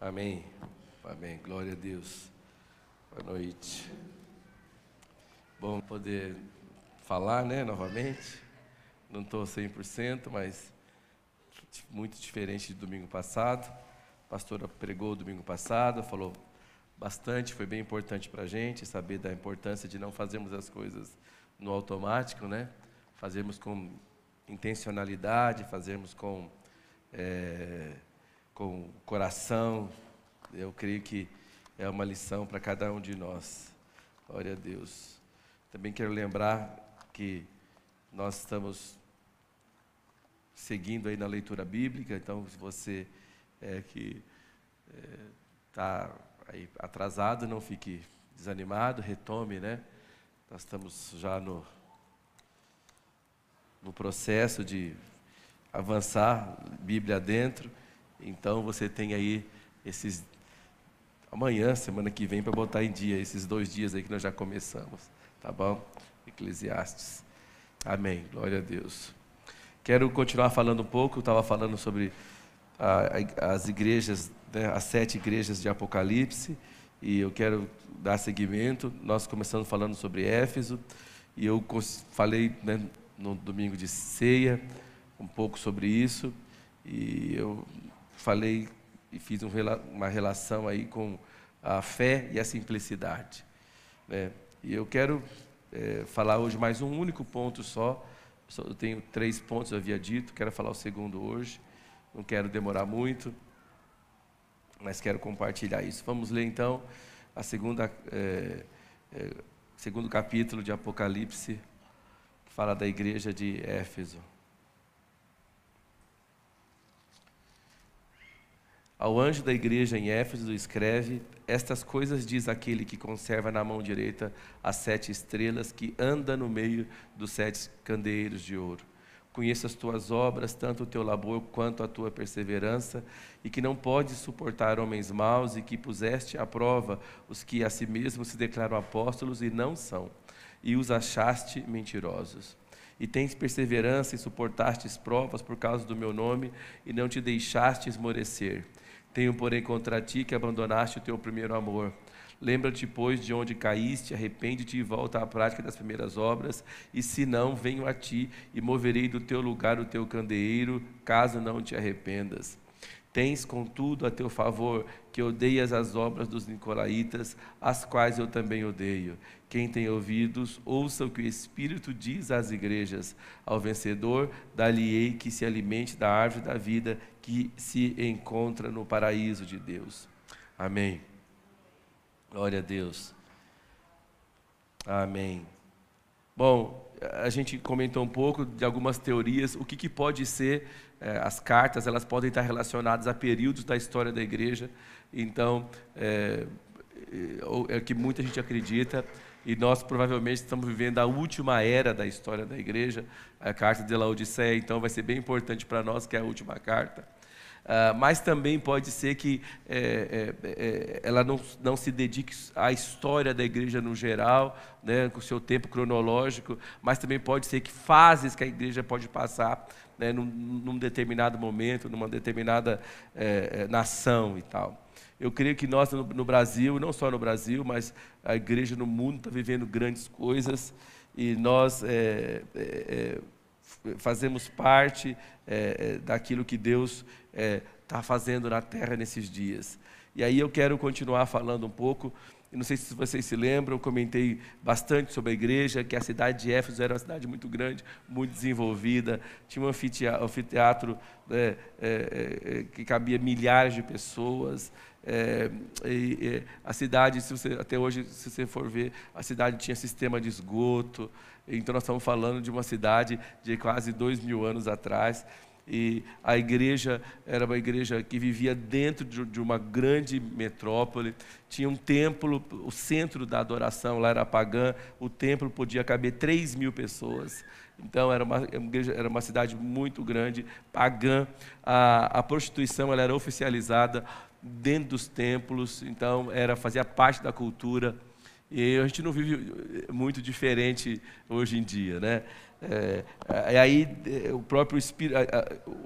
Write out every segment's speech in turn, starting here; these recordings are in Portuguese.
Amém. Amém. Glória a Deus. Boa noite. Bom poder falar, né, novamente. Não estou 100%, mas muito diferente do domingo passado. A pastora pregou domingo passado, falou bastante, foi bem importante para a gente saber da importância de não fazermos as coisas no automático, né? Fazermos com intencionalidade, fazermos com é, com coração. Eu creio que é uma lição para cada um de nós. Glória a Deus. Também quero lembrar que nós estamos seguindo aí na leitura bíblica, então se você é que está é, aí atrasado, não fique desanimado, retome, né? Nós estamos já no, no processo de avançar Bíblia dentro, então você tem aí esses amanhã, semana que vem, para botar em dia esses dois dias aí que nós já começamos, tá bom? Eclesiastes. Amém. Glória a Deus. Quero continuar falando um pouco. Eu estava falando sobre a, as igrejas, né, as sete igrejas de Apocalipse, e eu quero dar seguimento. Nós começamos falando sobre Éfeso, e eu falei né, no domingo de ceia um pouco sobre isso, e eu falei e fiz um, uma relação aí com a fé e a simplicidade. Né? E eu quero é, falar hoje mais um único ponto só. Eu tenho três pontos, eu havia dito, quero falar o segundo hoje. Não quero demorar muito, mas quero compartilhar isso. Vamos ler então a segunda, é, é, segundo capítulo de Apocalipse, que fala da igreja de Éfeso. Ao anjo da igreja em Éfeso escreve: Estas coisas diz aquele que conserva na mão direita as sete estrelas, que anda no meio dos sete candeeiros de ouro. Conheço as tuas obras, tanto o teu labor quanto a tua perseverança, e que não podes suportar homens maus, e que puseste à prova os que a si mesmos se declaram apóstolos e não são, e os achaste mentirosos e tens perseverança e suportastes provas por causa do meu nome e não te deixaste esmorecer. Tenho, porém, contra ti que abandonaste o teu primeiro amor. Lembra-te, pois, de onde caíste, arrepende-te e volta à prática das primeiras obras, e se não, venho a ti e moverei do teu lugar o teu candeeiro, caso não te arrependas. Tens, contudo, a teu favor que odeias as obras dos nicolaítas, as quais eu também odeio. Quem tem ouvidos, ouça o que o Espírito diz às igrejas. Ao vencedor, dar-lhe-ei que se alimente da árvore da vida que se encontra no paraíso de Deus. Amém. Glória a Deus. Amém. Bom, a gente comentou um pouco de algumas teorias, o que, que pode ser, eh, as cartas, elas podem estar relacionadas a períodos da história da igreja, então, é, é, é que muita gente acredita, e nós provavelmente estamos vivendo a última era da história da igreja, a carta de Laodiceia, então vai ser bem importante para nós que é a última carta. Uh, mas também pode ser que é, é, é, ela não, não se dedique à história da igreja no geral, né, com o seu tempo cronológico, mas também pode ser que fases que a igreja pode passar né, num, num determinado momento, numa determinada é, é, nação e tal. Eu creio que nós no, no Brasil, não só no Brasil, mas a igreja no mundo está vivendo grandes coisas e nós é, fazemos parte daquilo que Deus está é, fazendo na terra nesses dias. E aí eu quero continuar falando um pouco. Não sei se vocês se lembram, eu comentei bastante sobre a igreja, que a cidade de Éfeso era uma cidade muito grande, muito desenvolvida, tinha um anfiteatro né, é, é, que cabia milhares de pessoas. É, a cidade, você, até hoje, se você for ver, a cidade tinha sistema de esgoto. Então, nós estamos falando de uma cidade de quase dois mil anos atrás e a igreja era uma igreja que vivia dentro de uma grande metrópole, tinha um templo, o centro da adoração lá era pagã, o templo podia caber 3 mil pessoas. Então era uma, era uma cidade muito grande, pagã. A, a prostituição ela era oficializada dentro dos templos, então era fazia parte da cultura. E a gente não vive muito diferente hoje em dia, né? É, é, aí é, o próprio Espírito,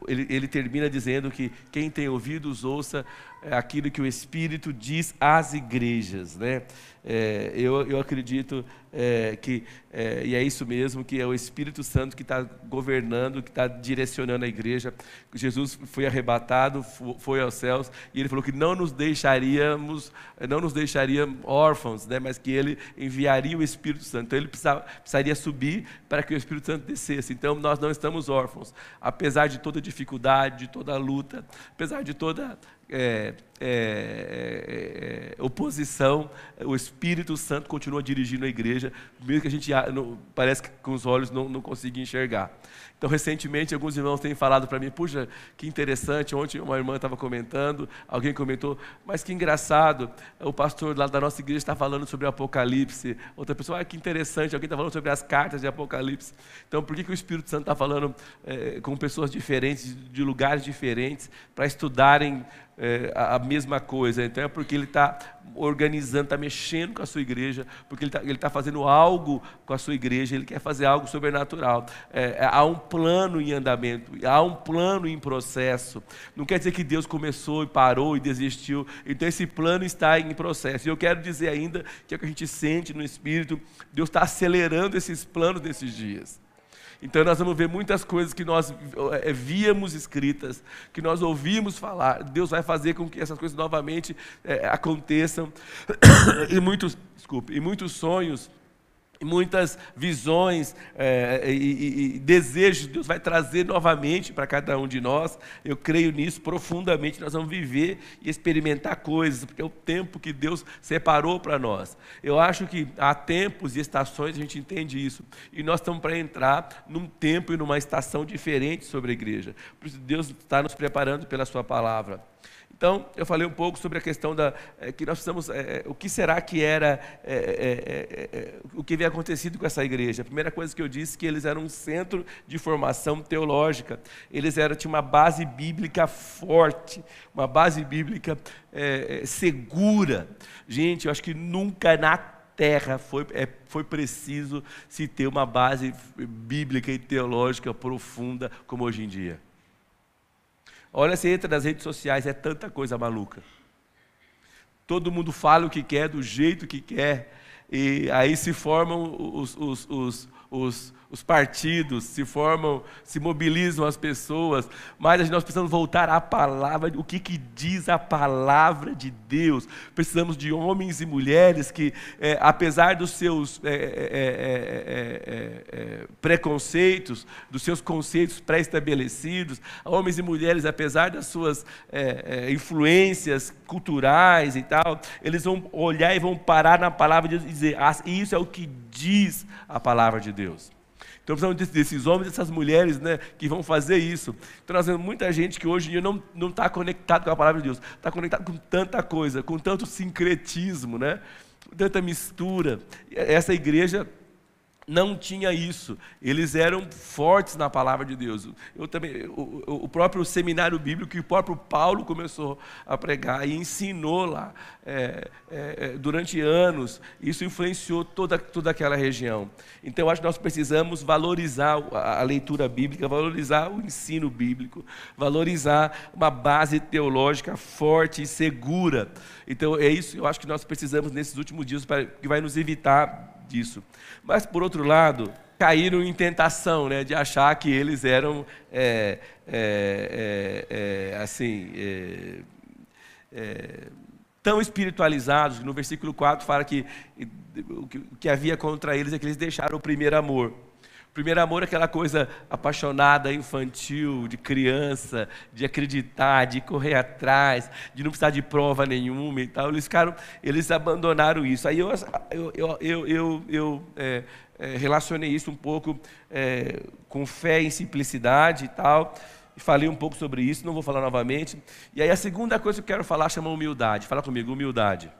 ele, ele, termina dizendo que quem tem ouvidos ouça aquilo que o Espírito diz às igrejas. Né? É, eu, eu acredito é, que, é, e é isso mesmo, que é o Espírito Santo que está governando, que está direcionando a igreja. Jesus foi arrebatado, foi aos céus, e ele falou que não nos deixaríamos, não nos deixaria órfãos, né, mas que ele enviaria o Espírito Santo. Então ele precisava, precisaria subir para que o Espírito Santo descesse. Então nós não estamos órfãos, apesar de toda dificuldade, de toda luta, apesar de toda é, é, é, é, oposição, o Espírito Santo continua dirigindo a igreja, mesmo que a gente não, parece que com os olhos não, não consiga enxergar. Então, recentemente, alguns irmãos têm falado para mim, puxa, que interessante, ontem uma irmã estava comentando, alguém comentou, mas que engraçado, o pastor lá da nossa igreja está falando sobre o Apocalipse, outra pessoa, ah, que interessante, alguém está falando sobre as cartas de Apocalipse. Então, por que, que o Espírito Santo está falando é, com pessoas diferentes, de lugares diferentes, para estudarem é, a, mesma coisa. Então é porque ele está organizando, está mexendo com a sua igreja, porque ele está tá fazendo algo com a sua igreja, ele quer fazer algo sobrenatural. É, é, há um plano em andamento, há um plano em processo. Não quer dizer que Deus começou e parou e desistiu. Então esse plano está em processo. E eu quero dizer ainda que é o que a gente sente no Espírito, Deus está acelerando esses planos nesses dias. Então nós vamos ver muitas coisas que nós é, víamos escritas, que nós ouvimos falar. Deus vai fazer com que essas coisas novamente é, aconteçam. e muitos, desculpe, e muitos sonhos muitas visões é, e, e, desejos Deus vai trazer novamente para cada um de nós. Eu creio nisso profundamente. Nós vamos viver e experimentar coisas, porque é o tempo que Deus separou para nós. Eu acho que há tempos e estações, a gente entende isso. E nós estamos para entrar num tempo e numa estação diferente sobre a igreja. Por isso, Deus está nos preparando pela Sua palavra. Então, eu falei um pouco sobre a questão da é, que nós precisamos, é, o que será que era, é, o que havia acontecido com essa igreja. A primeira coisa que eu disse que eles eram um centro de formação teológica. Eles eram tinham uma base bíblica forte, uma base bíblica segura. Gente, eu acho que nunca na terra foi, é, foi preciso se ter uma base bíblica e teológica profunda como hoje em dia. Olha, você entra nas redes sociais, é tanta coisa maluca. Todo mundo fala o que quer, do jeito que quer, e aí se formam os, os, os, os os partidos se formam, se mobilizam as pessoas, mas nós precisamos voltar à palavra, o que, que diz a palavra de Deus. Precisamos de homens e mulheres que, é, apesar dos seus é é, é, é, é, preconceitos, dos seus conceitos pré-estabelecidos, homens e mulheres, apesar das suas influências culturais e tal, eles vão olhar e vão parar na palavra de Deus dizer: ah, isso é o que diz a palavra de Deus. Então precisamos desses homens dessas mulheres né, que vão fazer isso. Então nós vemos muita gente que hoje em dia não, está conectado com a palavra de Deus, está conectado com tanta coisa, com tanto sincretismo, né, tanta mistura. Essa igreja não tinha isso. Eles eram fortes na palavra de Deus. Eu também, o, o, próprio seminário bíblico que o próprio Paulo começou a pregar e ensinou lá é, é, é, durante anos. Isso influenciou toda, toda aquela região. Então, acho que nós precisamos valorizar a, leitura bíblica, valorizar o ensino bíblico, valorizar uma base teológica forte e segura. Então, é isso que eu acho que nós precisamos nesses últimos dias, para, que vai nos evitar disso. Mas, por outro lado, caíram em tentação né, de achar que eles eram, é, é, é, é assim, é, é, tão espiritualizados. No versículo 4 fala que o que havia contra eles é que eles deixaram o primeiro amor. Primeiro amor é aquela coisa apaixonada, infantil, de criança, de acreditar, de correr atrás, de não precisar de prova nenhuma e tal. Eles ficaram, eles abandonaram isso. Aí eu, eu, eu, eu, eu, é, é, relacionei isso um pouco é, com fé em simplicidade e tal. Falei um pouco sobre isso, não vou falar novamente. E aí a segunda coisa que eu quero falar chama humildade. Fala comigo, humildade.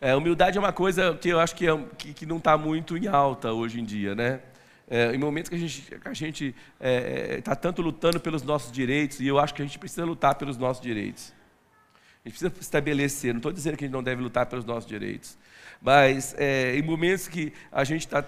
É, humildade é uma coisa que eu acho que, é, que, que não está muito em alta hoje em dia, né? É, em momentos que a gente está é, é tanto lutando pelos nossos direitos, e eu acho que a gente precisa lutar pelos nossos direitos. A gente precisa estabelecer, não estou dizendo que a gente não deve lutar pelos nossos direitos, mas é, em momentos que a gente está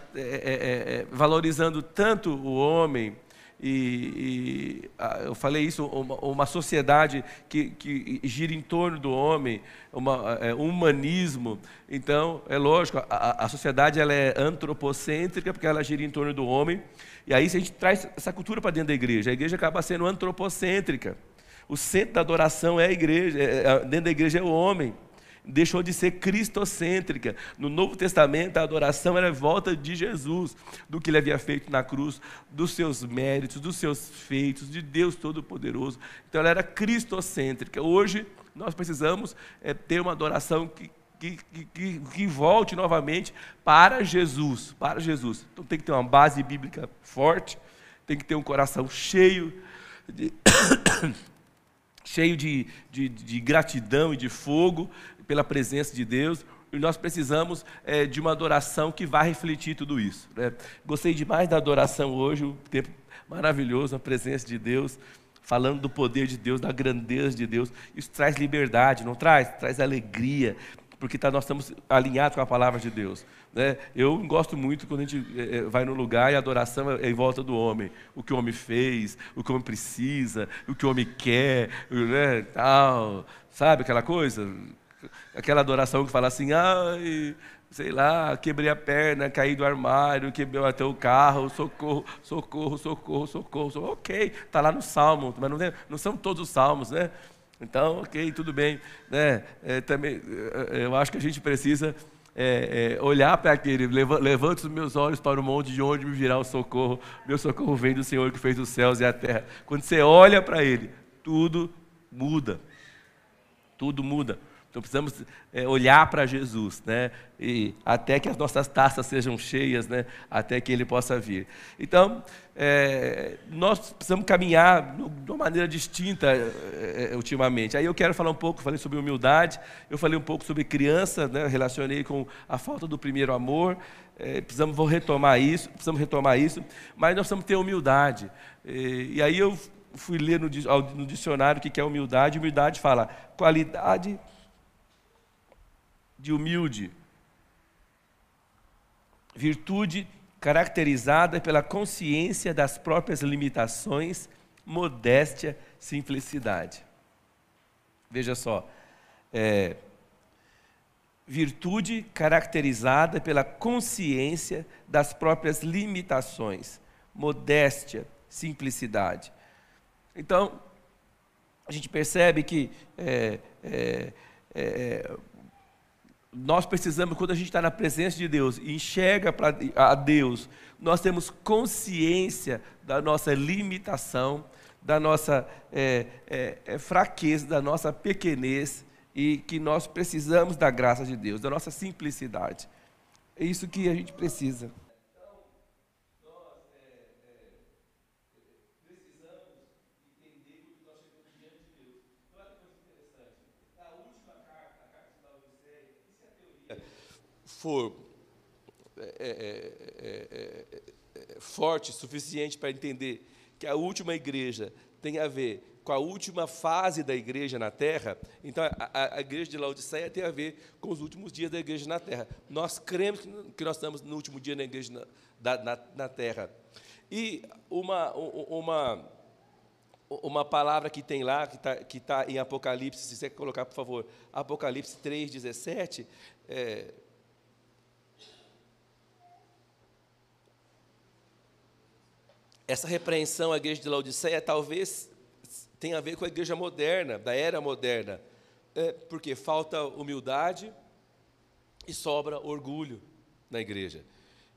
valorizando tanto o homem, E, e eu falei isso, uma, uma sociedade que, que, gira em torno do homem, uma, é, um humanismo. Então, é lógico, a, a sociedade ela é antropocêntrica porque ela gira em torno do homem. E aí, se a gente traz essa cultura para dentro da igreja, a igreja acaba sendo antropocêntrica. O centro da adoração é a igreja, é, é, dentro da igreja é o homem deixou de ser cristocêntrica. No Novo Testamento, a adoração era volta de Jesus, do que ele havia feito na cruz, dos seus méritos, dos seus feitos, de Deus Todo-Poderoso. Então, ela era cristocêntrica. Hoje, nós precisamos é, ter uma adoração que, que, que, que, volte novamente para Jesus, para Jesus. Então tem que ter uma base bíblica forte, tem que ter um coração cheio de, cheio de, de, de, gratidão e de fogo, pela presença de Deus, e nós precisamos é, de uma adoração que vá refletir tudo isso. Né? Gostei demais da adoração hoje, o tempo maravilhoso, a presença de Deus, falando do poder de Deus, da grandeza de Deus. Isso traz liberdade, não traz? Traz alegria, porque tá, nós estamos alinhados com a palavra de Deus. Né? Eu gosto muito quando a gente é, é vai no lugar e a adoração é em volta do homem. O que o homem fez, o que o homem precisa, o que o homem quer, né? tal, sabe aquela coisa? Aquela adoração que fala assim, ai, sei lá, quebrei a perna, caí do armário, quebrei até o carro, socorro, socorro, socorro, socorro. socorro. Ok, está lá no Salmo, mas não, não, são todos os Salmos, né? Então, ok, tudo bem. Né? É, também, é, eu acho que a gente precisa é, é, olhar para aquele, levante os meus olhos para o monte de onde me virá o socorro. Meu socorro vem do Senhor que fez os céus e a terra. Quando você olha para Ele, tudo muda. Tudo muda. Então precisamos é, olhar para Jesus, né? E até que as nossas taças sejam cheias, né? Até que Ele possa vir. Então é, nós precisamos caminhar de uma maneira distinta é, ultimamente. Aí eu quero falar um pouco, falei sobre humildade, eu falei um pouco sobre criança, né? Relacionei com a falta do primeiro amor. precisamos vou retomar isso, precisamos retomar isso, mas nós precisamos ter humildade. E, e aí eu fui ler no, no dicionário o que é humildade. Humildade fala qualidade de humilde. Virtude caracterizada pela consciência das próprias limitações, modéstia, simplicidade. Veja só, é, virtude caracterizada pela consciência das próprias limitações, modéstia, simplicidade. Então, a gente percebe que é, é, é, nós precisamos, quando a gente está na presença de Deus e enxerga pra, a Deus, nós temos consciência da nossa limitação, da nossa é, é, é, fraqueza, da nossa pequenez e que nós precisamos da graça de Deus, da nossa simplicidade. É isso que a gente precisa. For é é, é, é, é, forte, suficiente para entender que a última igreja tem a ver com a última fase da igreja na terra, então a, a, igreja de Laodiceia tem a ver com os últimos dias da igreja na terra. Nós cremos que nós estamos no último dia na igreja na, na, na terra. E uma, uma, uma palavra que tem lá, que está que tá em Apocalipse, se você colocar, por favor, Apocalipse 3, 17, é, essa repreensão à igreja de Laodiceia talvez tenha a ver com a igreja moderna, da era moderna, é, porque falta humildade e sobra orgulho na igreja.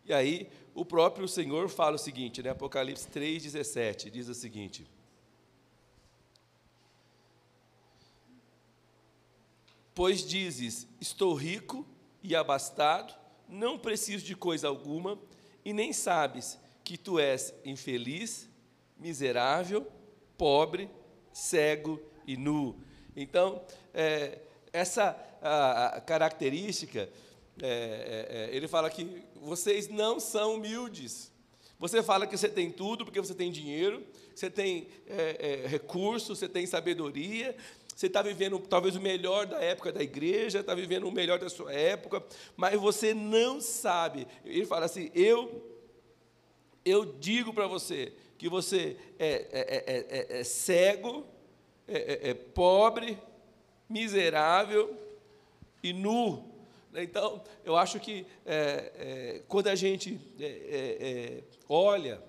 E aí, o próprio Senhor fala o seguinte, né? Apocalipse 3,17, diz o seguinte: Pois dizes: Estou rico e abastado, não preciso de coisa alguma, e nem sabes que tu és infeliz, miserável, pobre, cego e nu. Então, é, essa a, a característica, é, é, é, ele fala que vocês não são humildes. Você fala que você tem tudo porque você tem dinheiro, você tem é, é, recursos, você tem sabedoria, você está vivendo talvez o melhor da época da igreja, está vivendo o melhor da sua época, mas você não sabe. Ele fala assim: eu eu digo para você que você é, é, é, é cego, é, pobre, miserável e nu. Então, eu acho que quando a gente olha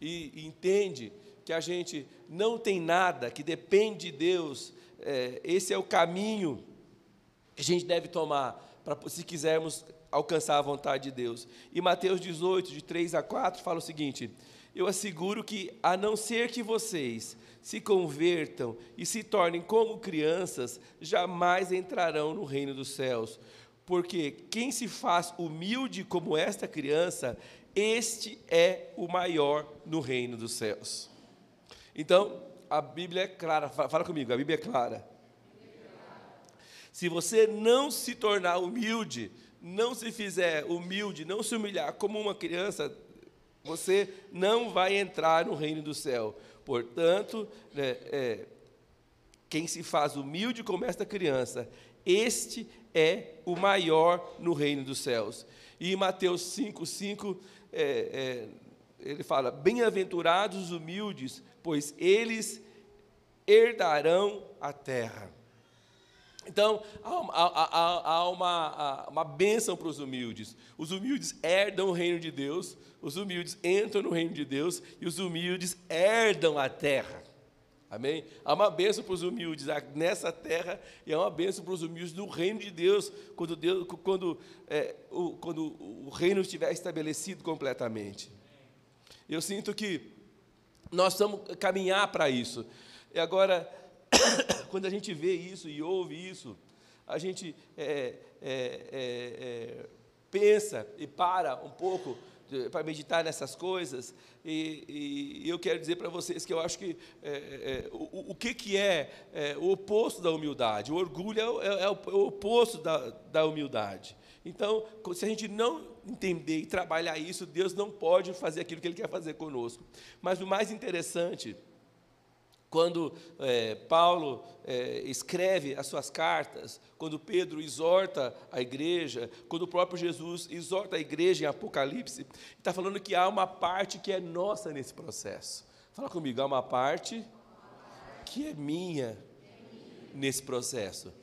e entende que a gente não tem nada, que depende de Deus, esse é o caminho que a gente deve tomar para se quisermos alcançar a vontade de Deus. E Mateus 18, de 3 a 4, fala o seguinte: Eu asseguro que, a não ser que vocês se convertam e se tornem como crianças, jamais entrarão no reino dos céus. Porque quem se faz humilde como esta criança, este é o maior no reino dos céus. Então, a Bíblia é clara, fala comigo, a Bíblia é clara. Se você não se tornar humilde, não se fizer humilde, não se humilhar como uma criança, você não vai entrar no reino do céu. Portanto, né, é, quem se faz humilde como esta criança, este é o maior no reino dos céus. E em Mateus 5, 5, é, é, ele fala: Bem-aventurados os humildes, pois eles herdarão a terra. Então, há, há, há uma, uma bênção para os humildes. Os humildes herdam o reino de Deus, os humildes entram no reino de Deus e os humildes herdam a terra. Amém? Há uma bênção para os humildes nessa terra e há uma bênção para os humildes no reino de Deus, quando, Deus, quando, é, o, quando o reino estiver estabelecido completamente. Eu sinto que nós vamos caminhar para isso. E agora, quando a gente vê isso e ouve isso, a gente é, é, é, é pensa e para um pouco para meditar nessas coisas, e, e, eu quero dizer para vocês que eu acho que é, é, o, o, que, que é, é, o oposto da humildade? O orgulho é, o, o oposto da, da humildade. Então, se a gente não entender e trabalhar isso, Deus não pode fazer aquilo que Ele quer fazer conosco. Mas o mais interessante quando é, Paulo é, escreve as suas cartas, quando Pedro exorta a igreja, quando o próprio Jesus exorta a igreja em Apocalipse, está falando que há uma parte que é nossa nesse processo. Fala comigo, há uma parte que é minha nesse processo.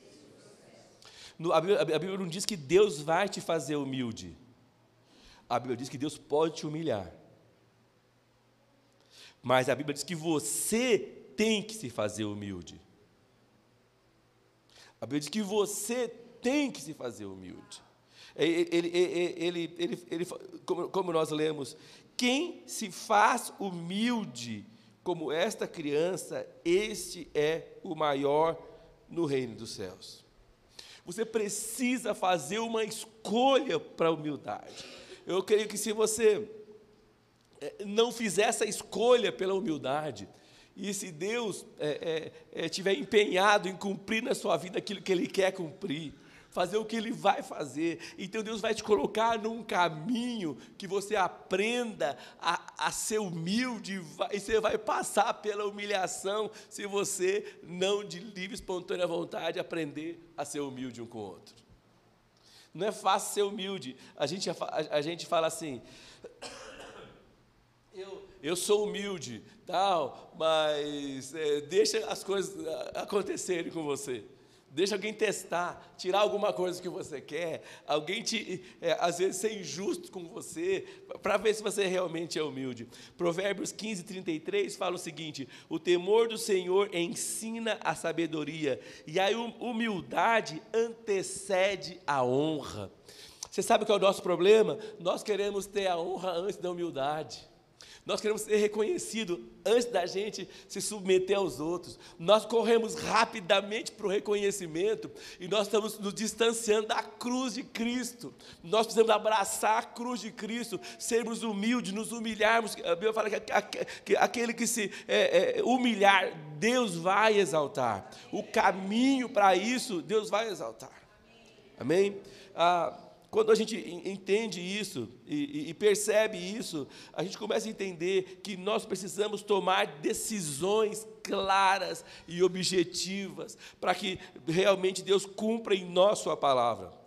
No, a, Bíblia, a Bíblia não diz que Deus vai te fazer humilde. A Bíblia diz que Deus pode te humilhar. Mas a Bíblia diz que você tem que se fazer humilde. A Bíblia diz que você tem que se fazer humilde. Ele, ele, ele, ele, como, como nós lemos, quem se faz humilde como esta criança, este é o maior no reino dos céus. Você precisa fazer uma escolha para a humildade. Eu creio que se você eh, não fizer essa escolha pela humildade, e se Deus é, é, é, tiver empenhado em cumprir na sua vida aquilo que Ele quer cumprir, fazer o que Ele vai fazer, então Deus vai te colocar num caminho que você aprenda a, a ser humilde, e você vai passar pela humilhação se você não, de livre, espontânea vontade, aprender a ser humilde um com o outro. Não é fácil ser humilde. A gente, a, a gente fala assim. Eu, eu sou humilde, tal, mas é, deixa as coisas acontecerem com você. Deixa alguém testar, tirar alguma coisa que você quer, alguém te, é, às vezes ser injusto com você, para ver se você realmente é humilde. Provérbios 15, 33 fala o seguinte: o temor do Senhor ensina a sabedoria, e a humildade antecede a honra. Você sabe qual é o nosso problema? Nós queremos ter a honra antes da humildade. Nós queremos ser reconhecidos antes da gente se submeter aos outros. Nós corremos rapidamente para o reconhecimento e nós estamos nos distanciando da cruz de Cristo. Nós precisamos abraçar a cruz de Cristo, sermos humildes, nos humilharmos. A Bíblia fala que aquele que se é, é, humilhar, Deus vai exaltar. O caminho para isso, Deus vai exaltar. Amém? Ah, quando a gente entende isso e, e, percebe isso, a gente começa a entender que nós precisamos tomar decisões claras e objetivas para que realmente Deus cumpra em nós Sua palavra.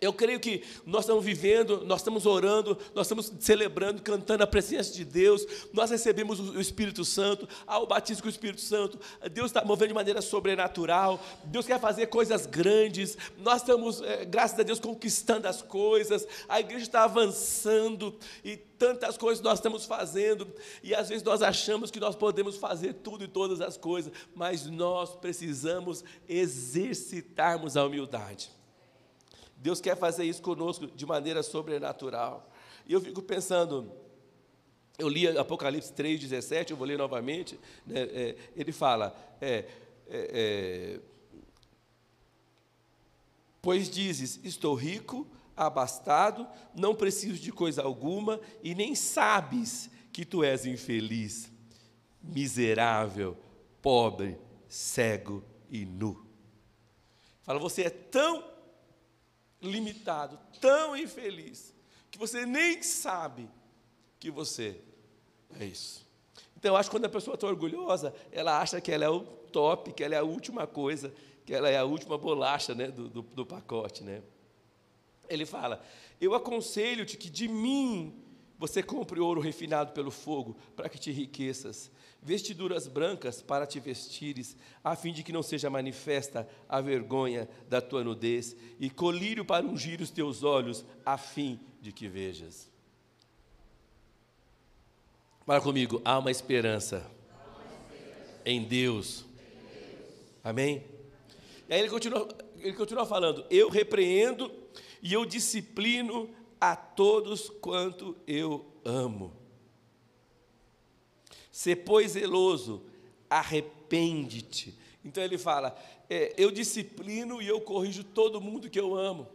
Eu creio que nós estamos vivendo, nós estamos orando, nós estamos celebrando, cantando a presença de Deus, nós recebemos o Espírito Santo, ao batismo com o Espírito Santo, Deus está movendo de maneira sobrenatural, Deus quer fazer coisas grandes, nós estamos, é, graças a Deus, conquistando as coisas, a igreja está avançando e tantas coisas nós estamos fazendo, e às vezes nós achamos que nós podemos fazer tudo e todas as coisas, mas nós precisamos exercitarmos a humildade. Deus quer fazer isso conosco de maneira sobrenatural. E eu fico pensando, eu li Apocalipse 3,17, eu vou ler novamente, né, é, ele fala, é, é, é, pois dizes, estou rico, abastado, não preciso de coisa alguma, e nem sabes que tu és infeliz, miserável, pobre, cego e nu. Fala, você é tão limitado, tão infeliz, que você nem sabe que você é isso. Então, eu acho que quando a pessoa está orgulhosa, ela acha que ela é o top, que ela é a última coisa, que ela é a última bolacha né, do, do, do pacote. Né? Ele fala: Eu aconselho-te que de mim você compre ouro refinado pelo fogo, para que te enriqueças, vestiduras brancas para te vestires, a fim de que não seja manifesta a vergonha da tua nudez, e colírio para ungir os teus olhos, a fim de que vejas. Fala comigo, há uma esperança, em Deus. Amém? E aí ele continua, ele continua falando: Eu repreendo e eu disciplino a todos quanto eu amo. Se pois zeloso, arrepende-te. Então ele fala: é, eu disciplino e eu corrijo todo mundo que eu amo.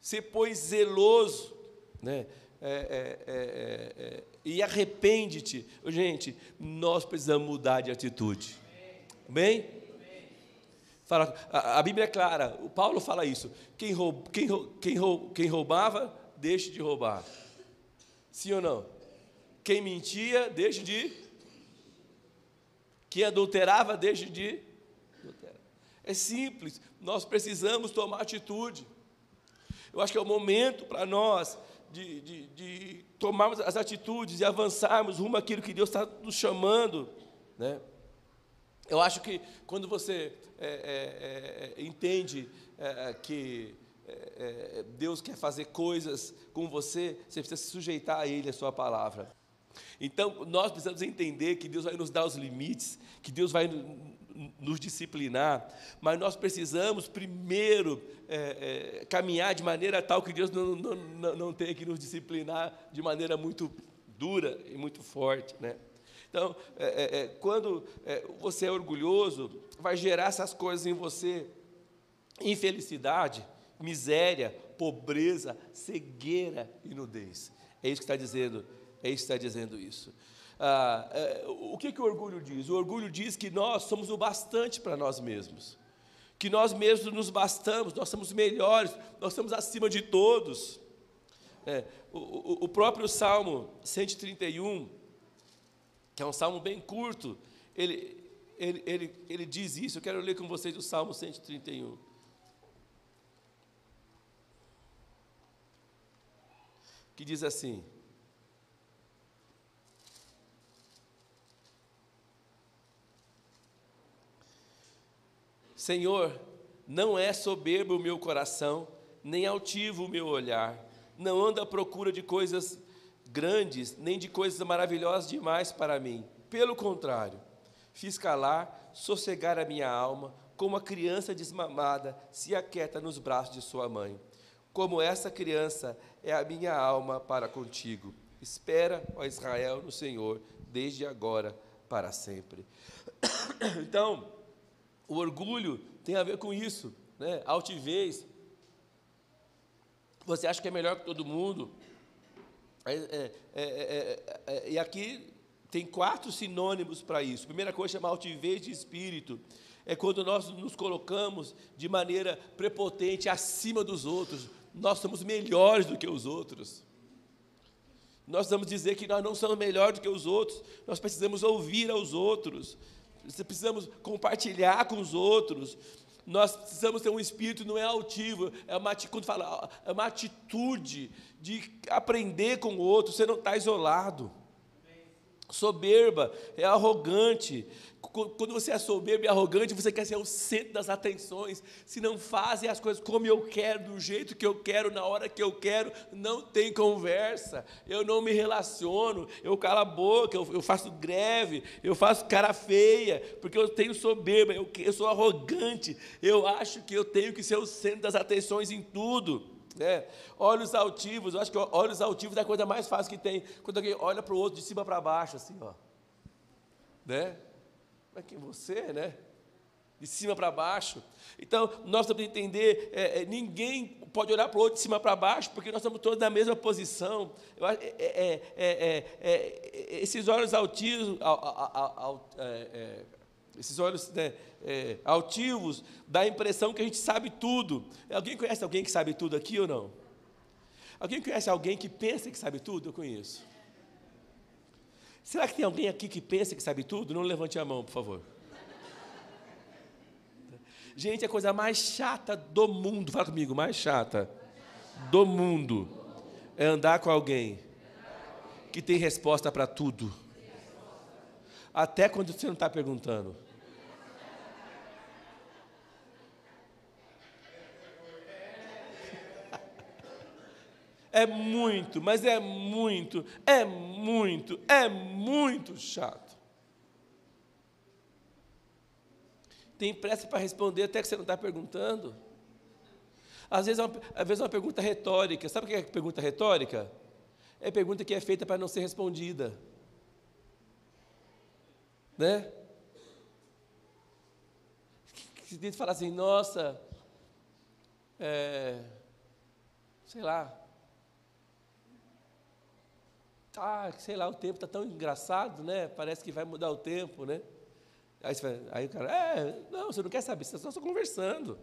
Se pois zeloso, né? É, é, é, é e arrepende-te. Gente, nós precisamos mudar de atitude. Bem? Fala, a, a, Bíblia é clara, o Paulo fala isso. Quem, roub, quem, quem, quem roubava, deixe de roubar. Sim ou não? Quem mentia, deixe de. Quem adulterava, deixe de. É simples, nós precisamos tomar atitude. Eu acho que é o momento para nós de, de, de, tomarmos as atitudes e avançarmos rumo àquilo que Deus está nos chamando. Né? Eu acho que quando você é, é, é, entende é, que é, é, Deus quer fazer coisas com você, você precisa se sujeitar a Ele, a Sua palavra. Então, nós precisamos entender que Deus vai nos dar os limites, que Deus vai nos disciplinar, mas nós precisamos primeiro é, é, caminhar de maneira tal que Deus não, não, não, não tenha que nos disciplinar de maneira muito dura e muito forte, né? Então, é, é, quando você é orgulhoso, vai gerar essas coisas em você, infelicidade, miséria, pobreza, cegueira e nudez. É isso que está dizendo, é isso que está dizendo isso. Ah, é, o que, que o orgulho diz? O orgulho diz que nós somos o bastante para nós mesmos, que nós mesmos nos bastamos, nós somos melhores, nós estamos acima de todos. É, o, o, próprio Salmo 131, que é um salmo bem curto, ele, ele, ele, ele diz isso. Eu quero ler com vocês o Salmo 131. que diz assim: Senhor, não é soberbo o meu coração, nem altivo o meu olhar, não ando à procura de coisas grandes, nem de coisas maravilhosas demais para mim. Pelo contrário, fiz calar, sossegar a minha alma, como a criança desmamada se aquieta nos braços de sua mãe. Como essa criança é a minha alma para contigo. Espera, ó Israel, no Senhor, desde agora para sempre. Então, o orgulho tem a ver com isso, né? Altivez. Você acha que é melhor que todo mundo? É, é, é, é e aqui tem quatro sinônimos para isso. A primeira coisa chama altivez de espírito. É quando nós nos colocamos de maneira prepotente acima dos outros nós somos melhores do que os outros. Nós vamos dizer que nós não somos melhores do que os outros, nós precisamos ouvir aos outros, precisamos compartilhar com os outros. Nós precisamos ter um espírito, não é altivo, é uma, quando fala, é uma atitude de aprender com o outro, você não está isolado. Soberba, é arrogante, quando você é soberbo e arrogante, você quer ser o centro das atenções. Se não fazem as coisas como eu quero, do jeito que eu quero, na hora que eu quero, não tem conversa. Eu não me relaciono, eu calo a boca, eu, faço greve, eu faço cara feia, porque eu tenho soberba, eu sou arrogante. Eu acho que eu tenho que ser o centro das atenções em tudo. Né? Olhos altivos, eu acho que olhos altivos é a coisa mais fácil que tem. Quando alguém olha para o outro de cima para baixo, assim, ó. Né? Mas quem você, né? De cima para baixo. Então, nós temos que entender: é, é, ninguém pode olhar para o outro de cima para baixo, porque nós estamos todos na mesma posição. Eu, é é, é, é, esses olhos altivos, esses olhos né, altivos, dá a impressão que a gente sabe tudo. Alguém conhece alguém que sabe tudo aqui ou não? Alguém conhece alguém que pensa que sabe tudo? Eu conheço. Será que tem alguém aqui que pensa que sabe tudo? Não levante a mão, por favor. Gente, a coisa mais chata do mundo, fala comigo, mais chata do mundo é andar com alguém que tem resposta para tudo. Até quando você não está perguntando. É muito, mas é muito, é muito, é muito chato. Tem pressa para responder até que você não está perguntando. Às vezes, é uma, às vezes é uma pergunta retórica. Sabe o que é pergunta retórica? É pergunta que é feita para não ser respondida. Né? Que você fala assim, nossa, é, sei lá, ah, sei lá, o tempo está tão engraçado, né? Parece que vai mudar o tempo, né? Aí, aí o cara, é, não, você não quer saber, você está só conversando.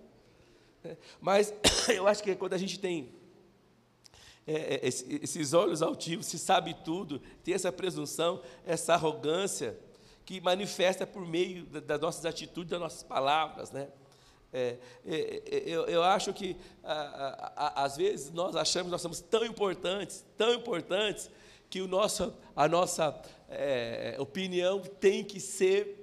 É, mas eu acho que quando a gente tem é, é esses olhos altivos, se sabe tudo, tem essa presunção, essa arrogância, que manifesta por meio das nossas atitudes, das nossas palavras, né? É, é, eu, eu, acho que, às vezes, nós achamos que nós somos tão importantes, tão importantes, que o nosso, a nossa é, opinião tem que ser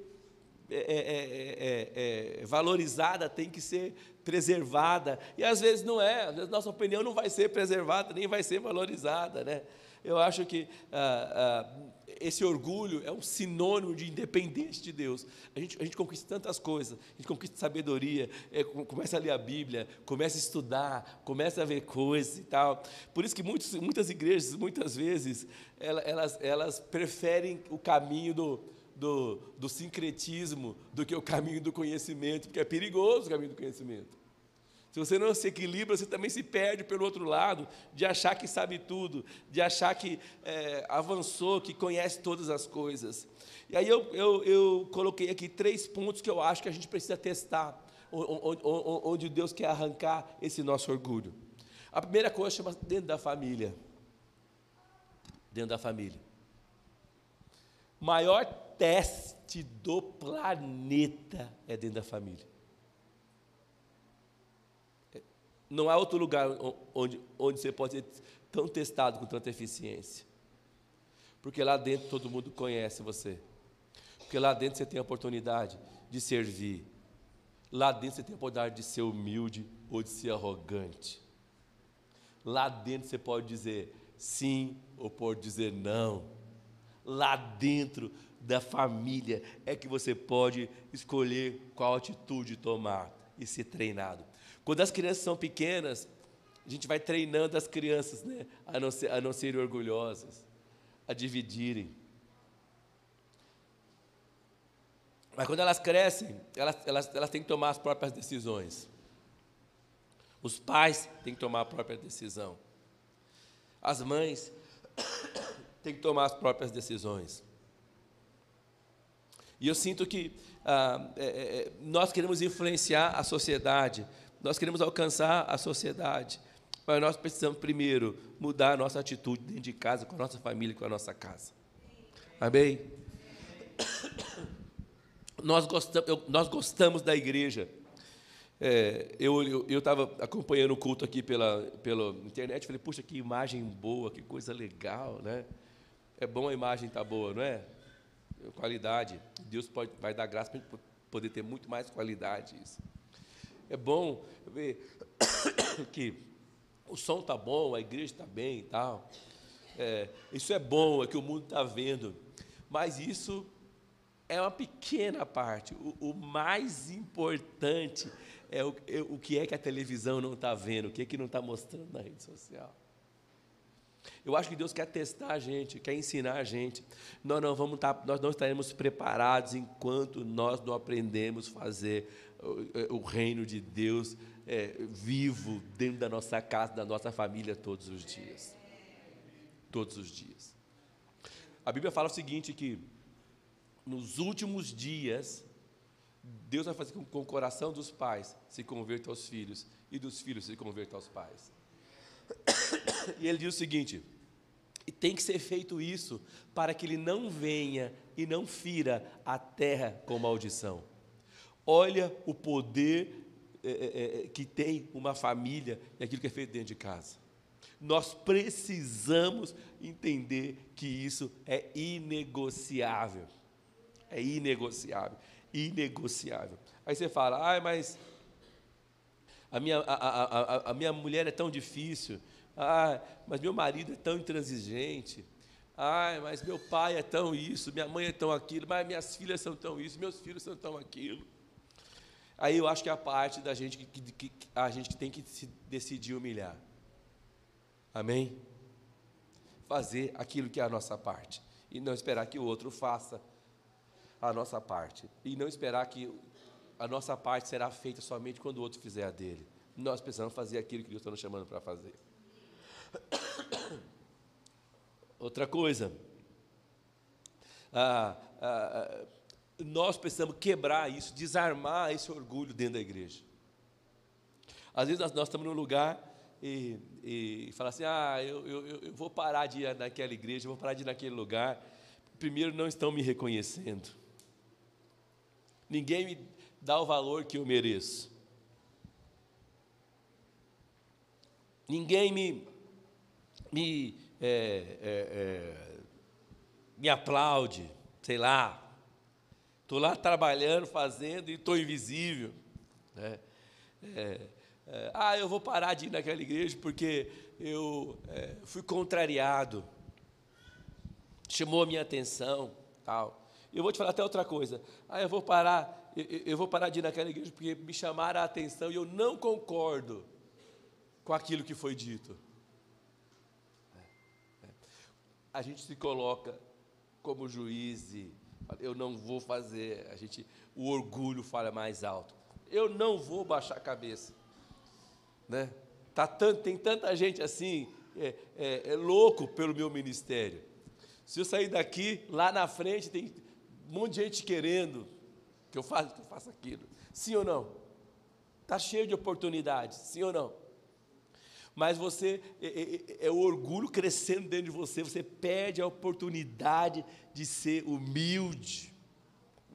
é é, é, é, valorizada, tem que ser preservada. E às vezes não é, às vezes nossa opinião não vai ser preservada, nem vai ser valorizada. Né? Eu acho que ah, ah, esse orgulho é um sinônimo de independência de Deus. A gente, a gente conquista tantas coisas, a gente conquista sabedoria, é, começa a ler a Bíblia, começa a estudar, começa a ver coisas e tal. Por isso que muitos, muitas igrejas, muitas vezes, elas, elas preferem o caminho do, do, do sincretismo do que o caminho do conhecimento, porque é perigoso o caminho do conhecimento. Se você não se equilibra, você também se perde pelo outro lado, de achar que sabe tudo, de achar que é, avançou, que conhece todas as coisas. E aí eu, eu, eu coloquei aqui três pontos que eu acho que a gente precisa testar, onde, Deus quer arrancar esse nosso orgulho. A primeira coisa chama dentro da família. Dentro da família. Maior teste do planeta é dentro da família. Não há outro lugar onde, onde você pode ser tão testado com tanta eficiência. Porque lá dentro todo mundo conhece você. Porque lá dentro você tem a oportunidade de servir. Lá dentro você tem a oportunidade de ser humilde ou de ser arrogante. Lá dentro você pode dizer sim ou pode dizer não. Lá dentro da família é que você pode escolher qual atitude tomar e ser treinado. Quando as crianças são pequenas, a gente vai treinando as crianças né, a, não ser, a não serem orgulhosas, a dividirem. Mas quando elas crescem, elas, elas, elas têm que tomar as próprias decisões. Os pais têm que tomar a própria decisão. As mães têm que tomar as próprias decisões. E eu sinto que ah, é, é, nós queremos influenciar a sociedade nós queremos alcançar a sociedade, mas nós precisamos primeiro mudar a nossa atitude dentro de casa, com a nossa família, com a nossa casa. Amém? Nós gostamos, nós gostamos da igreja. É, eu estava acompanhando o culto aqui pela, pela internet, falei, puxa, que imagem boa, que coisa legal, né? É bom a imagem estar tá boa, não é? Qualidade. Deus pode, vai dar graça para poder ter muito mais qualidade. Isso. É bom ver que o som está bom, a igreja está bem e tal. É, isso é bom, é que o mundo está vendo. Mas isso é uma pequena parte. O, o mais importante é o, é o, que é que a televisão não está vendo, o que é que não está mostrando na rede social. Eu acho que Deus quer testar a gente, quer ensinar a gente. Nós não vamos estar, tá, nós não estaremos preparados enquanto nós não aprendemos a fazer o, o reino de Deus é, vivo dentro da nossa casa, da nossa família todos os dias. Todos os dias. A Bíblia fala o seguinte que nos últimos dias Deus vai fazer com que o coração dos pais se converta aos filhos e dos filhos se converta aos pais. E ele diz o seguinte: e tem que ser feito isso para que ele não venha e não fira a terra com maldição. Olha o poder é, é, que tem uma família e aquilo que é feito dentro de casa. Nós precisamos entender que isso é inegociável. É inegociável inegociável. Aí você fala, ah, mas a minha, a, a, a, a minha mulher é tão difícil, ah, mas meu marido é tão intransigente, ah, mas meu pai é tão isso, minha mãe é tão aquilo, mas minhas filhas são tão isso, meus filhos são tão aquilo. Aí eu acho que é a parte da gente que, que, que a gente que tem que se decidir humilhar. Amém? Fazer aquilo que é a nossa parte e não esperar que o outro faça a nossa parte. E não esperar que a nossa parte será feita somente quando o outro fizer a dele. Nós precisamos fazer aquilo que Deus está nos chamando para fazer. Outra coisa, ah, ah, nós precisamos quebrar isso, desarmar esse orgulho dentro da igreja. Às vezes nós, nós estamos num lugar e, e fala assim: ah, eu, eu, eu vou parar de ir naquela igreja, eu vou parar de ir naquele lugar. Primeiro, não estão me reconhecendo. Ninguém me dá o valor que eu mereço. Ninguém me, me, é, é, é, me aplaude, sei lá. Estou lá trabalhando, fazendo e estou invisível. Né? É, é, ah, eu vou parar de ir naquela igreja porque eu é, fui contrariado. Chamou a minha atenção, tal. Eu vou te falar até outra coisa. Ah, eu vou parar, eu, vou parar de ir naquela igreja porque me chamaram a atenção e eu não concordo com aquilo que foi dito. É, é. A gente se coloca como juiz eu não vou fazer. A gente, o orgulho fala mais alto. Eu não vou baixar a cabeça, né? Tá tanto, tem tanta gente assim é, é, é louco pelo meu ministério. Se eu sair daqui, lá na frente tem um monte de gente querendo que eu faça, que eu faça aquilo. Sim ou não? Está cheio de oportunidades, sim ou não? Mas você, é, é, é, é, o orgulho crescendo dentro de você, você perde a oportunidade de ser humilde.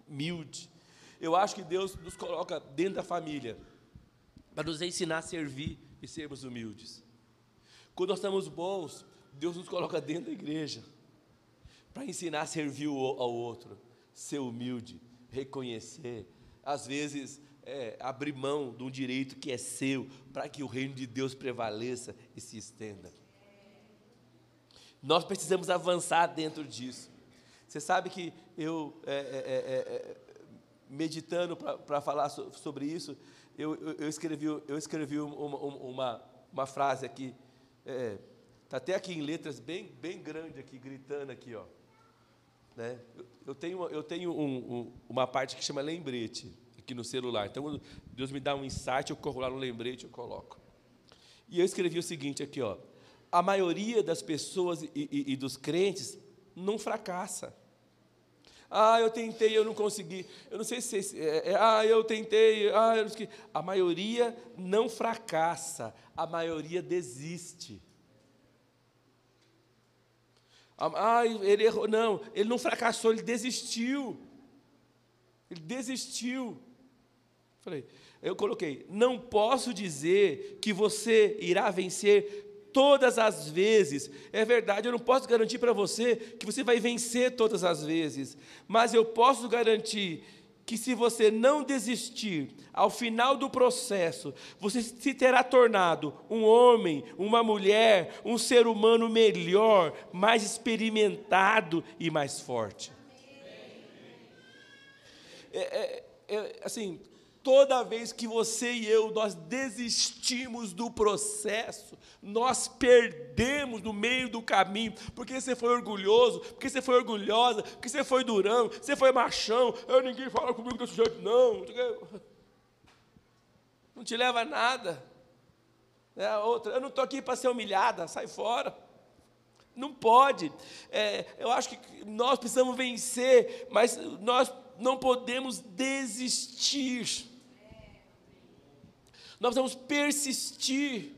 Humilde. Eu acho que Deus nos coloca dentro da família para nos ensinar a servir e sermos humildes. Quando nós estamos bons, Deus nos coloca dentro da igreja para ensinar a servir ao outro ser humilde, reconhecer, às vezes é, abrir mão de um direito que é seu, para que o reino de Deus prevaleça e se estenda. Nós precisamos avançar dentro disso. Você sabe que eu, é, é, é, é meditando para falar so, sobre isso, eu, eu, eu, escrevi, eu escrevi uma, uma, uma frase aqui, está é, até aqui em letras bem, bem grande aqui, gritando aqui, ó. Né? Eu tenho, eu tenho um, um, uma parte que chama lembrete aqui no celular. Então, Deus me dá um insight, eu corro lá no lembrete, eu coloco. E eu escrevi o seguinte aqui, ó. A maioria das pessoas e, e, e dos crentes não fracassa. Ah, eu tentei, eu não consegui. Eu não sei se. É, é, ah, eu tentei. Ah, eu não. A maioria não fracassa, a maioria desiste. Ah, ele errou. Não, ele não fracassou, ele desistiu. Ele desistiu. Falei, eu coloquei, não posso dizer que você irá vencer todas as vezes. É verdade, eu não posso garantir para você que você vai vencer todas as vezes, mas eu posso garantir que se você não desistir, ao final do processo, você se terá tornado um homem, uma mulher, um ser humano melhor, mais experimentado e mais forte. É, é, é, assim, toda vez que você e eu nós desistimos do processo, nós perdemos no meio do caminho, porque você foi orgulhoso, porque você foi orgulhosa, porque você foi durão, você foi machão, eu ninguém fala comigo desse jeito, não. Não te leva a nada. É, outra, eu não estou aqui para ser humilhada, sai fora. Não pode. É, eu acho que nós precisamos vencer, mas nós não podemos desistir. Nós precisamos persistir.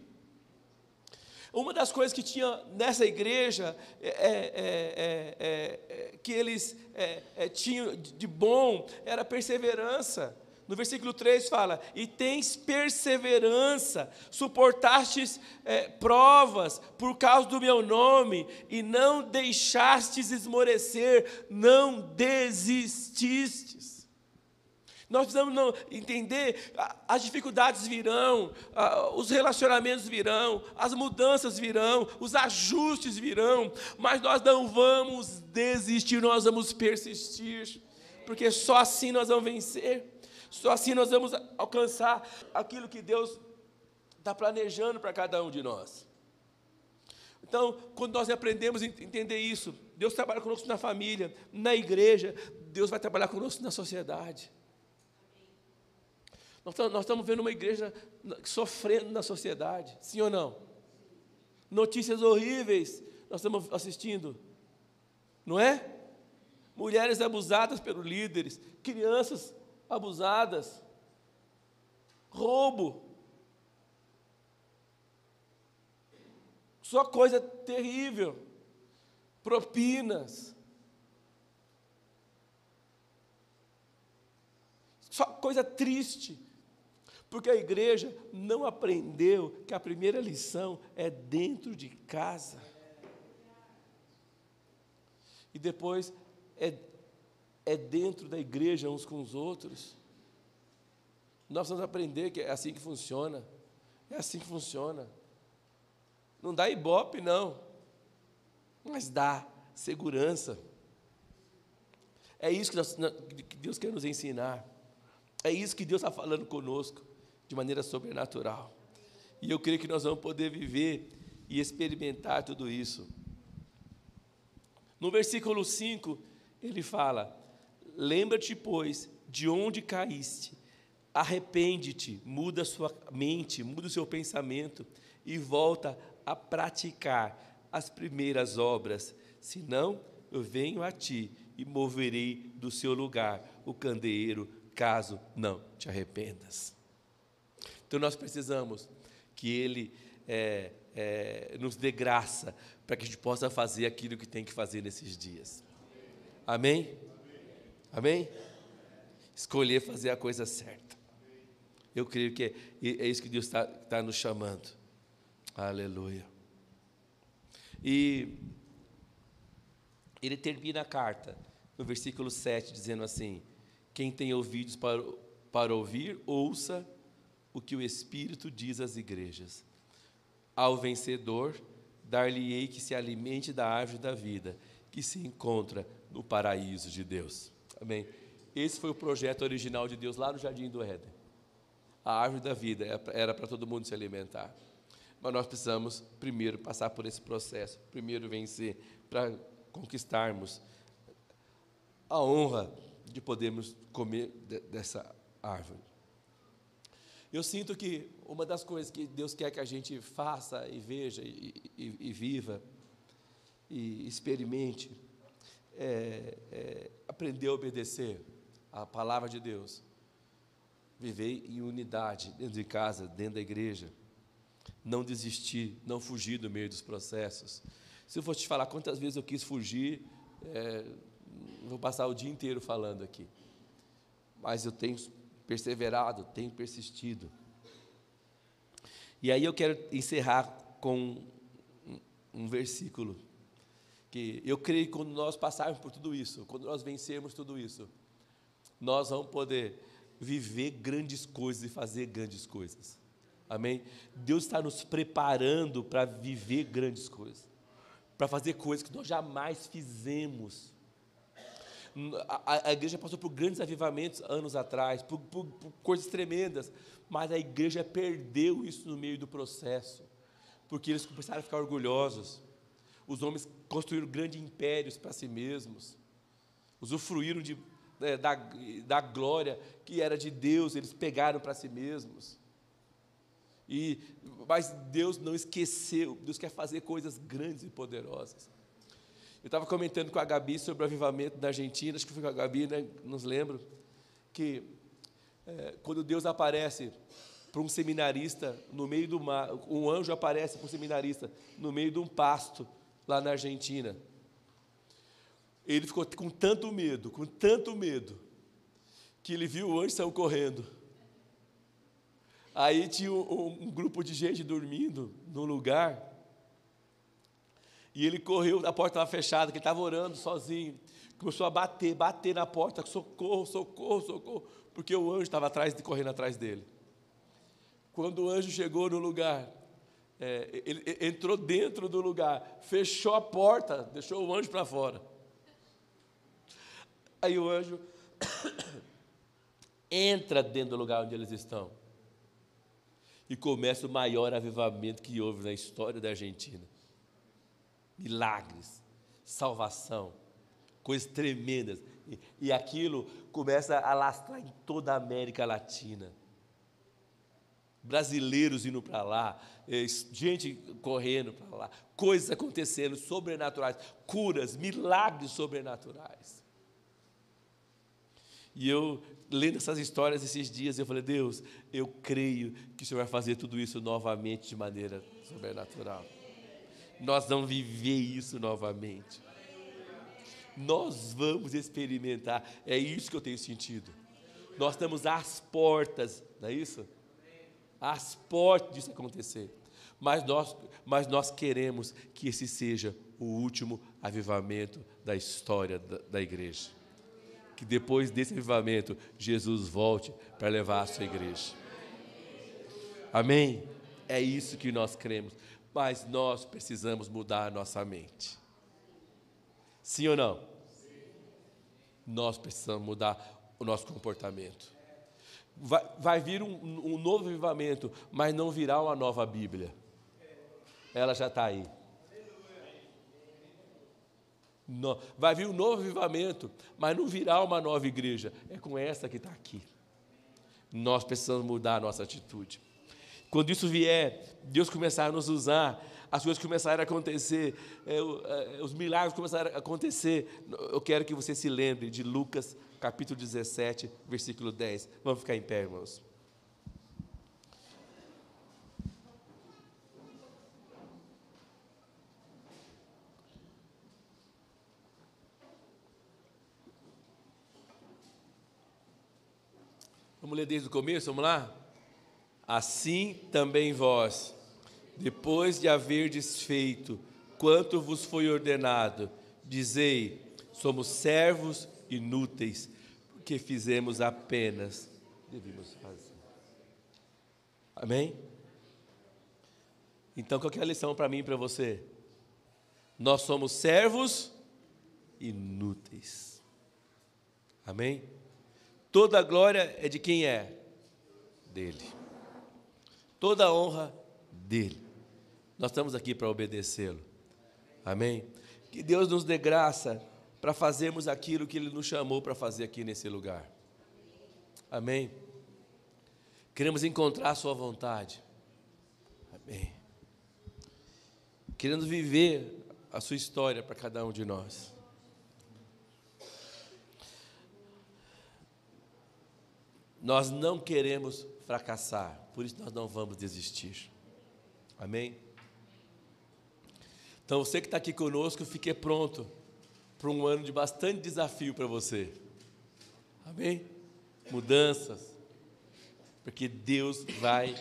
Uma das coisas que tinha nessa igreja, é, é, é, que eles tinham de bom, era perseverança. No versículo 3 fala: E tens perseverança, suportastes provas por causa do meu nome, e não deixastes esmorecer, não desististes. Nós precisamos entender, as dificuldades virão, os relacionamentos virão, as mudanças virão, os ajustes virão, mas nós não vamos desistir, nós vamos persistir, porque só assim nós vamos vencer, só assim nós vamos alcançar aquilo que Deus está planejando para cada um de nós. Então, quando nós aprendemos a entender isso, Deus trabalha conosco na família, na igreja, Deus vai trabalhar conosco na sociedade. Nós estamos vendo uma igreja sofrendo na sociedade, sim ou não? Notícias horríveis nós estamos assistindo, não é? Mulheres abusadas pelos líderes, crianças abusadas, roubo. Só coisa terrível. Propinas. Só coisa triste. Porque a igreja não aprendeu que a primeira lição é dentro de casa. E depois é, é dentro da igreja uns com os outros. Nós vamos aprender que é assim que funciona. É assim que funciona. Não dá ibope, não. Mas dá segurança. É isso que, nós, que Deus quer nos ensinar. É isso que Deus está falando conosco de maneira sobrenatural. E eu creio que nós vamos poder viver e experimentar tudo isso. No versículo 5, ele fala: Lembra-te, pois, de onde caíste, arrepende-te, muda sua mente, muda o seu pensamento e volta a praticar as primeiras obras, senão eu venho a ti e moverei do seu lugar o candeeiro, caso não te arrependas. Então nós precisamos que Ele é, é, nos dê graça para que a gente possa fazer aquilo que tem que fazer nesses dias. Amém? Amém? Escolher fazer a coisa certa. Eu creio que é, é isso que Deus está tá nos chamando. Aleluia. E ele termina a carta no versículo 7, dizendo assim: Quem tem ouvidos para, para ouvir, ouça o que o Espírito diz às igrejas. Ao vencedor, dar-lhe-ei que se alimente da árvore da vida, que se encontra no paraíso de Deus. Amém? Esse foi o projeto original de Deus lá no Jardim do Éden. A árvore da vida era para todo mundo se alimentar. Mas nós precisamos primeiro passar por esse processo, primeiro vencer, para conquistarmos a honra de podermos comer dessa árvore. Eu sinto que uma das coisas que Deus quer que a gente faça e veja e, e, e viva e experimente é, é aprender a obedecer a palavra de Deus, viver em unidade dentro de casa, dentro da igreja, não desistir, não fugir do meio dos processos. Se eu fosse te falar quantas vezes eu quis fugir, é, vou passar o dia inteiro falando aqui. Mas eu tenho perseverado, tenho persistido. E aí eu quero encerrar com um, um versículo que eu creio que quando nós passarmos por tudo isso, quando nós vencermos tudo isso, nós vamos poder viver grandes coisas e fazer grandes coisas. Amém? Deus está nos preparando para viver grandes coisas, para fazer coisas que nós jamais fizemos. A, a, igreja passou por grandes avivamentos anos atrás, por, por, por coisas tremendas, mas a igreja perdeu isso no meio do processo, porque eles começaram a ficar orgulhosos. Os homens construíram grandes impérios para si mesmos, usufruíram de, né, da, da glória que era de Deus, eles pegaram para si mesmos. E, mas Deus não esqueceu, Deus quer fazer coisas grandes e poderosas. Eu estava comentando com a Gabi sobre o avivamento da Argentina, acho que foi com a Gabi, né, nos lembro, que é, quando Deus aparece para um seminarista no meio do mar, um anjo aparece para um seminarista no meio de um pasto lá na Argentina. Ele ficou com tanto medo, com tanto medo, que ele viu o anjo saiu correndo. Aí tinha um, um, grupo de gente dormindo no lugar. E ele correu, a porta estava fechada, que ele estava orando sozinho. Começou a bater, bater na porta, socorro, socorro, socorro porque o anjo estava atrás, correndo atrás dele. Quando o anjo chegou no lugar, é, ele entrou dentro do lugar, fechou a porta, deixou o anjo para fora. Aí o anjo entra dentro do lugar onde eles estão. E começa o maior avivamento que houve na história da Argentina. Milagres, salvação, coisas tremendas. E, e aquilo começa a lastrar em toda a América Latina. Brasileiros indo para lá, eh, gente correndo para lá, coisas acontecendo sobrenaturais, curas, milagres sobrenaturais. E eu, lendo essas histórias esses dias, eu falei: Deus, eu creio que o Senhor vai fazer tudo isso novamente de maneira sobrenatural. Nós vamos viver isso novamente nós vamos experimentar. É isso que eu tenho sentido. Nós estamos às portas, não é isso? Às portas disso acontecer. Mas nós, mas nós queremos que esse seja o último avivamento da história da, da igreja. Que depois desse avivamento, Jesus volte para levar a sua igreja. Amém? É isso que nós cremos. Mas nós precisamos mudar a nossa mente. Sim ou não? Nós precisamos mudar o nosso comportamento. Vai, vai vir um, um novo avivamento, mas não virá uma nova Bíblia. Ela já está aí. No, vai vir um novo avivamento, mas não virá uma nova igreja. É com essa que está aqui. Nós precisamos mudar a nossa atitude. Quando isso vier, Deus começar a nos usar as coisas começaram a acontecer, é, é, os milagres começaram a acontecer. Eu quero que você se lembre de Lucas capítulo 17, versículo 10. Vamos ficar em pé, irmãos. Vamos ler desde o começo, vamos lá? Assim também vós depois de haver desfeito quanto vos foi ordenado, dizei: somos servos inúteis, porque fizemos apenas devíamos fazer. Amém? Então, qual é a lição para mim e para você? Nós somos servos inúteis. Amém? Toda a glória é de quem é? Dele. Toda a honra dele. Nós estamos aqui para obedecê-lo. Amém? Que Deus nos dê graça para fazermos aquilo que Ele nos chamou para fazer aqui nesse lugar. Amém? Queremos encontrar a Sua vontade. Amém. Querendo viver a Sua história para cada um de nós. Nós não queremos fracassar, por isso nós não vamos desistir. Amém? Então você que está aqui conosco, fique pronto para um ano de bastante desafio para você. Amém? Mudanças, porque Deus vai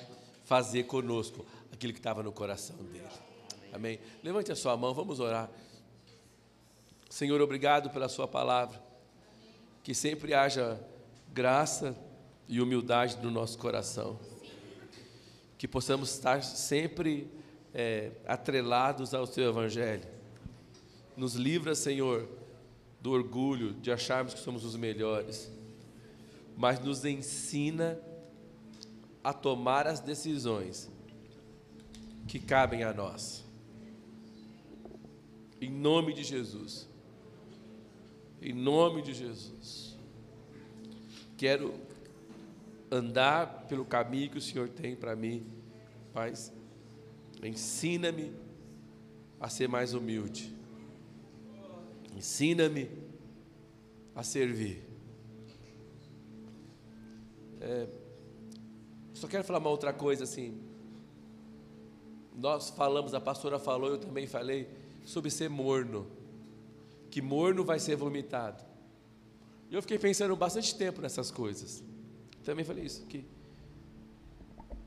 fazer conosco aquilo que estava no coração dele. Amém? Levante a sua mão, vamos orar. Senhor, obrigado pela Sua palavra. Que sempre haja graça e humildade no nosso coração. Que possamos estar sempre é, atrelados ao Seu Evangelho. Nos livra, Senhor, do orgulho de acharmos que somos os melhores, mas nos ensina a tomar as decisões que cabem a nós. Em nome de Jesus. Em nome de Jesus. Quero andar pelo caminho que o Senhor tem para mim. Mas ensina-me a ser mais humilde. Ensina-me a servir. É, só quero falar uma outra coisa assim. Nós falamos, a pastora falou, eu também falei sobre ser morno que morno vai ser vomitado. E eu fiquei pensando bastante tempo nessas coisas. Também falei isso que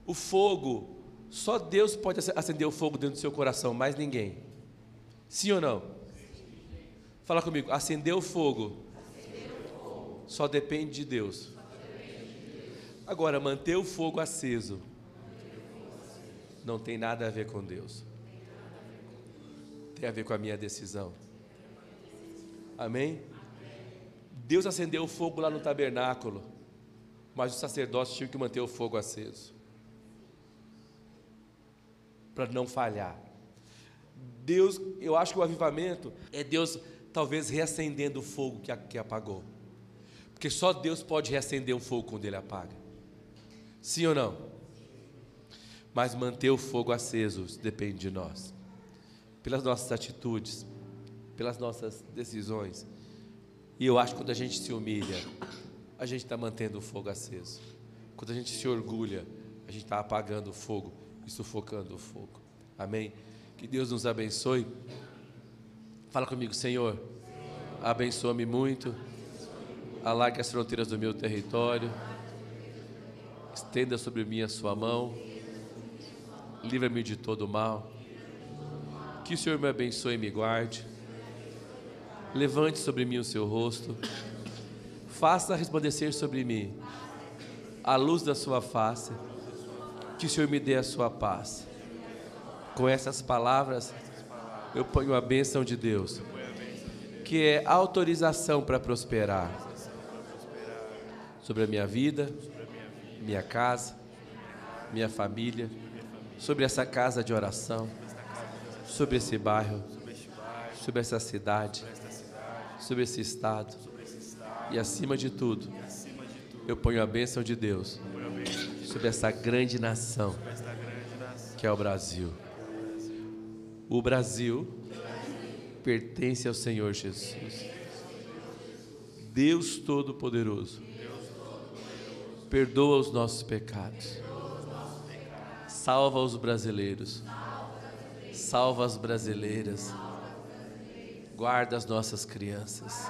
o fogo, só Deus pode acender o fogo dentro do seu coração, mais ninguém. Sim ou não? Fala comigo, acender o fogo, só depende de Deus. Agora, manter o fogo aceso não tem nada a ver com Deus. Tem a ver com a minha decisão. Amém? Deus acendeu o fogo lá no tabernáculo, mas os sacerdotes tinham que manter o fogo aceso para não falhar. Deus, eu acho que o avivamento é Deus talvez reacendendo o fogo que, que apagou. Porque só Deus pode reacender um fogo quando ele apaga. Sim ou não? Mas manter o fogo aceso depende de nós. Pelas nossas atitudes, pelas nossas decisões. E eu acho que quando a gente se humilha, a gente está mantendo o fogo aceso. Quando a gente se orgulha, a gente está apagando o fogo e sufocando o fogo. Amém? Que Deus nos abençoe. Fala comigo, Senhor. Abençoa-me muito. Alargue as fronteiras do meu território. Estenda sobre mim a sua mão. Livra-me de todo mal. Que o Senhor me abençoe e me guarde. Levante sobre mim o seu rosto, faça resplandecer sobre mim a luz da sua face, que o Senhor me dê a sua paz. Com essas palavras, eu ponho a bênção de Deus, que é autorização para prosperar sobre a minha vida, minha casa, minha família, sobre essa casa de oração, sobre esse bairro, sobre essa cidade sobre esse estado. E acima de tudo, eu ponho a bênção de Deus sobre essa grande nação que é o Brasil. O Brasil pertence ao Senhor Jesus. Deus Todo-Poderoso, perdoa os nossos pecados, salva os brasileiros, salva as brasileiras Guarda as nossas crianças.